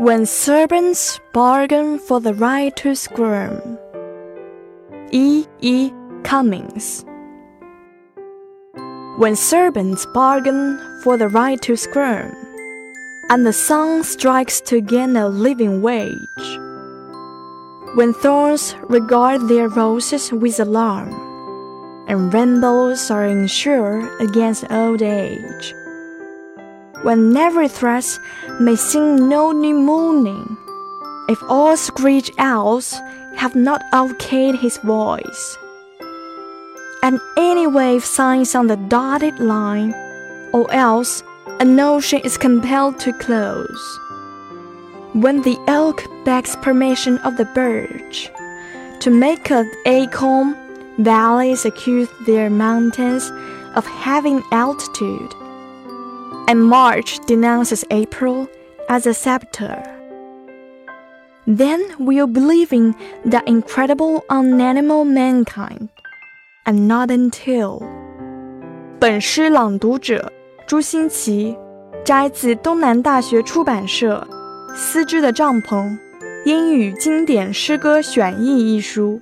When serpents bargain for the right to squirm. E. E. Cummings. When serpents bargain for the right to squirm, and the sun strikes to gain a living wage. When thorns regard their roses with alarm, and rainbows are insured against old age. When every threat may sing no new morning, if all screech owls have not outcayed his voice. And any wave signs on the dotted line, or else an ocean is compelled to close. When the elk begs permission of the birch to make an acorn, valleys accuse their mountains of having altitude, and March denounces April as a scepter. Then we'll believe in the incredible unanimal mankind, and not until. 本诗朗读者朱歆琦，摘自东南大学出版社《丝织的帐篷：英语经典诗歌选译》一书。